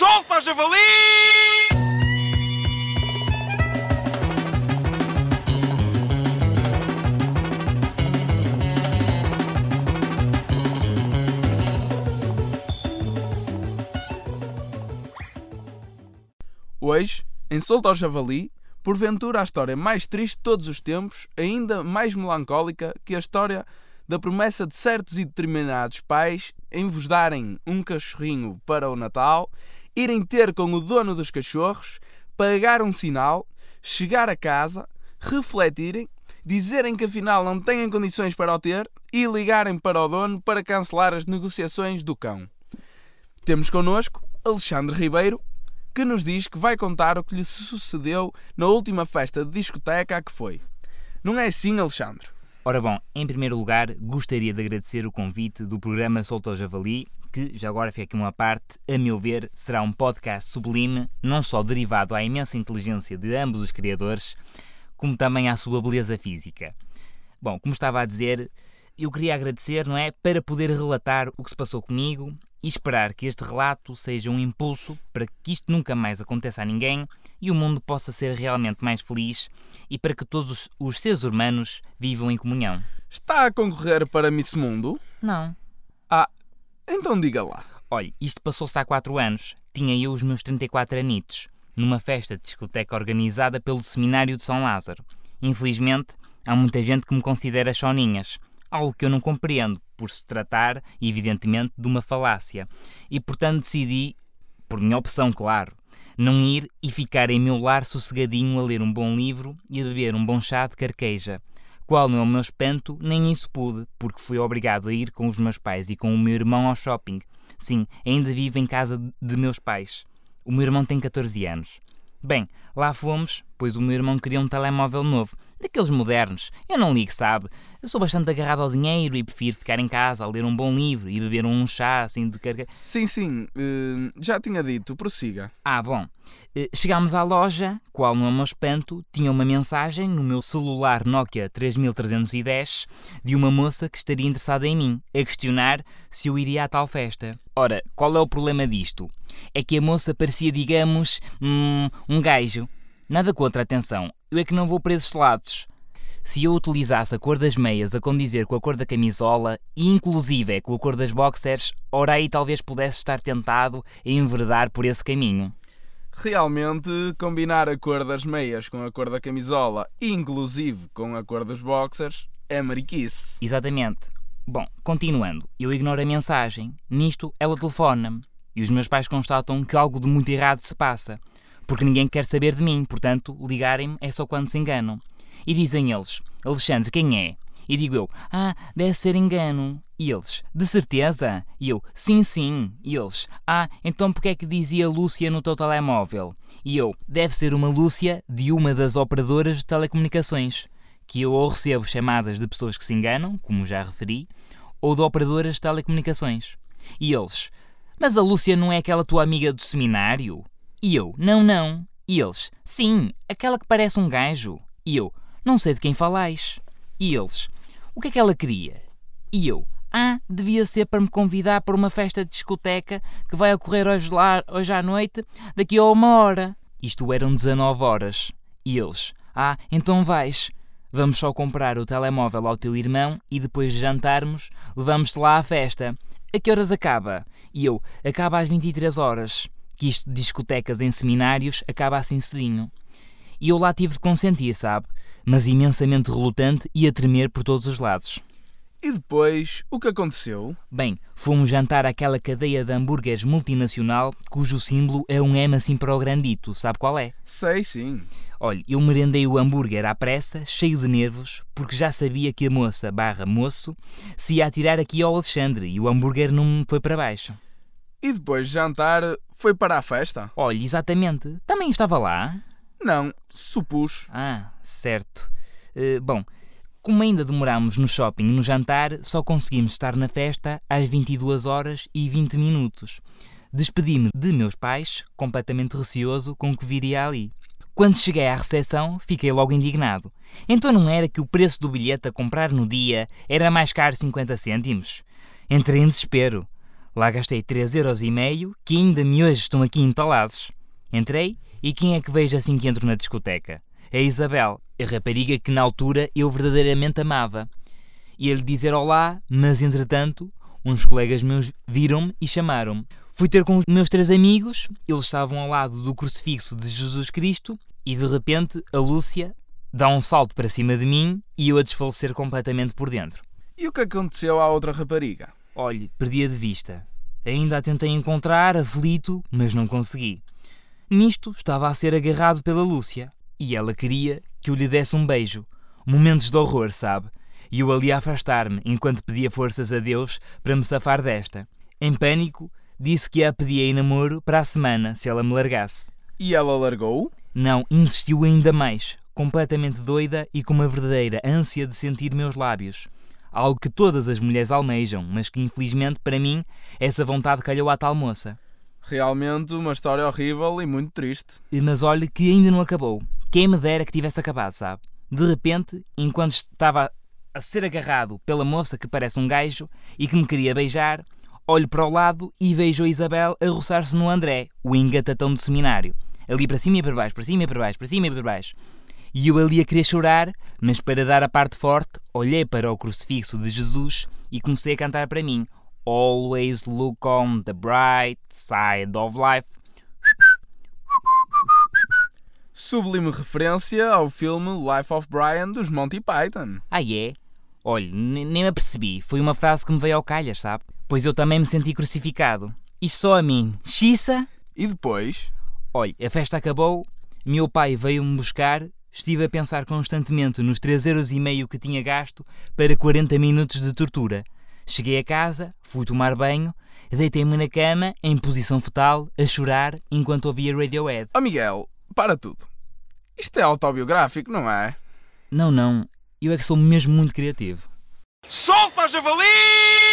Solta javali! Hoje, em Solta ao Javali, porventura a história mais triste de todos os tempos, ainda mais melancólica que a história da promessa de certos e determinados pais em vos darem um cachorrinho para o Natal, irem ter com o dono dos cachorros, pagar um sinal, chegar a casa, refletirem, dizerem que afinal não têm condições para o ter e ligarem para o dono para cancelar as negociações do cão. Temos connosco Alexandre Ribeiro, que nos diz que vai contar o que lhe sucedeu na última festa de discoteca a que foi. Não é assim, Alexandre? Ora bom, em primeiro lugar, gostaria de agradecer o convite do programa Solto ao Javali, que, já agora fica aqui uma parte, a meu ver, será um podcast sublime, não só derivado à imensa inteligência de ambos os criadores, como também à sua beleza física. Bom, como estava a dizer, eu queria agradecer, não é, para poder relatar o que se passou comigo e esperar que este relato seja um impulso para que isto nunca mais aconteça a ninguém e o mundo possa ser realmente mais feliz e para que todos os, os seres humanos vivam em comunhão. Está a concorrer para Miss Mundo? Não. Então diga lá. Olha, isto passou-se há 4 anos. Tinha eu os meus 34 anitos, numa festa de discoteca organizada pelo Seminário de São Lázaro. Infelizmente, há muita gente que me considera choninhas, algo que eu não compreendo, por se tratar, evidentemente, de uma falácia. E portanto decidi, por minha opção, claro, não ir e ficar em meu lar sossegadinho a ler um bom livro e a beber um bom chá de carqueja. Qual não é o meu espanto, nem isso pude, porque fui obrigado a ir com os meus pais e com o meu irmão ao shopping. Sim, ainda vivo em casa de meus pais. O meu irmão tem 14 anos. Bem, lá fomos, pois o meu irmão queria um telemóvel novo, daqueles modernos. Eu não ligo, sabe? Eu sou bastante agarrado ao dinheiro e prefiro ficar em casa a ler um bom livro e beber um chá assim de carga. Sim, sim, eh, já tinha dito, prossiga. Ah, bom. Eh, Chegámos à loja, qual não é o meu espanto, tinha uma mensagem no meu celular Nokia 3310 de uma moça que estaria interessada em mim, a questionar se eu iria à tal festa. Ora, qual é o problema disto? É que a moça parecia, digamos, hum, um gajo. Nada contra, atenção. Eu é que não vou para esses lados. Se eu utilizasse a cor das meias a condizer com a cor da camisola e inclusive é com a cor das boxers, ora aí talvez pudesse estar tentado a enverdar por esse caminho. Realmente, combinar a cor das meias com a cor da camisola, inclusive com a cor dos boxers, é mariquice. Exatamente. Bom, continuando, eu ignoro a mensagem. Nisto, ela telefona-me. E os meus pais constatam que algo de muito errado se passa. Porque ninguém quer saber de mim, portanto, ligarem-me é só quando se enganam. E dizem eles: Alexandre, quem é? E digo eu: Ah, deve ser engano. E eles: De certeza? E eu: Sim, sim. E eles: Ah, então porque é que dizia Lúcia no teu telemóvel? E eu: Deve ser uma Lúcia de uma das operadoras de telecomunicações. Que eu ou recebo chamadas de pessoas que se enganam, como já referi, ou de operadoras de telecomunicações. E eles: Mas a Lúcia não é aquela tua amiga do seminário? E eu: Não, não. E eles: Sim, aquela que parece um gajo. E eu: Não sei de quem falais. E eles: O que é que ela queria? E eu: Ah, devia ser para me convidar para uma festa de discoteca que vai ocorrer hoje, lá, hoje à noite, daqui a uma hora. Isto eram 19 horas. E eles: Ah, então vais. Vamos só comprar o telemóvel ao teu irmão e depois de jantarmos, levamos-te lá à festa. A que horas acaba? E eu: Acaba às 23 horas. Que isto de discotecas em seminários acaba assim cedinho. E eu lá tive de consentir, sabe? Mas imensamente relutante e a tremer por todos os lados. E depois, o que aconteceu? Bem, fomos jantar àquela cadeia de hambúrgueres multinacional cujo símbolo é um M assim para o grandito, sabe qual é? Sei sim. Olha, eu merendei o hambúrguer à pressa, cheio de nervos, porque já sabia que a moça barra moço se ia atirar aqui ao Alexandre e o hambúrguer não me foi para baixo. E depois de jantar, foi para a festa? Olha, exatamente. Também estava lá? Não, supus. Ah, certo. Eh, bom, como ainda demorámos no shopping e no jantar, só conseguimos estar na festa às 22 horas e 20 minutos. Despedi-me de meus pais, completamente receoso com o que viria ali. Quando cheguei à recepção, fiquei logo indignado. Então não era que o preço do bilhete a comprar no dia era mais caro 50 cêntimos? Entrei em desespero. Lá gastei 3,5€ que ainda me hoje estão aqui entalados. Entrei e quem é que vejo assim que entro na discoteca? É a Isabel, a rapariga que na altura eu verdadeiramente amava. Ia-lhe dizer olá, mas entretanto, uns colegas meus viram-me e chamaram-me. Fui ter com os meus três amigos, eles estavam ao lado do crucifixo de Jesus Cristo e de repente a Lúcia dá um salto para cima de mim e eu a desfalecer completamente por dentro. E o que aconteceu à outra rapariga? Olhe, perdi-a de vista. Ainda a tentei encontrar, aflito, mas não consegui. Nisto estava a ser agarrado pela Lúcia e ela queria que eu lhe desse um beijo. Momentos de horror, sabe? E eu ali a afastar-me enquanto pedia forças a Deus para me safar desta. Em pânico, disse que a pedia em namoro para a semana se ela me largasse. E ela largou? Não, insistiu ainda mais, completamente doida e com uma verdadeira ânsia de sentir meus lábios. Algo que todas as mulheres almejam, mas que infelizmente para mim essa vontade calhou à tal moça. Realmente uma história horrível e muito triste. Mas olhe que ainda não acabou. Quem me dera que tivesse acabado, sabe? De repente, enquanto estava a ser agarrado pela moça que parece um gajo e que me queria beijar, olho para o lado e vejo a Isabel a roçar-se no André, o engatatão do seminário. Ali para cima e para baixo, para cima e para baixo, para cima e para baixo. E eu ali a querer chorar, mas para dar a parte forte, olhei para o crucifixo de Jesus e comecei a cantar para mim: Always look on the bright side of life. Sublime referência ao filme Life of Brian dos Monty Python. Ah, é? Olha, nem me apercebi. Foi uma frase que me veio ao calhas, sabe? Pois eu também me senti crucificado. Isto só a mim. Xissa? E depois? Olha, a festa acabou, meu pai veio-me buscar Estive a pensar constantemente nos 3,5€ que tinha gasto para 40 minutos de tortura. Cheguei a casa, fui tomar banho, deitei-me na cama, em posição fetal, a chorar, enquanto ouvia Radiohead. Oh Miguel, para tudo. Isto é autobiográfico, não é? Não, não. Eu é que sou mesmo muito criativo. Solta, javali!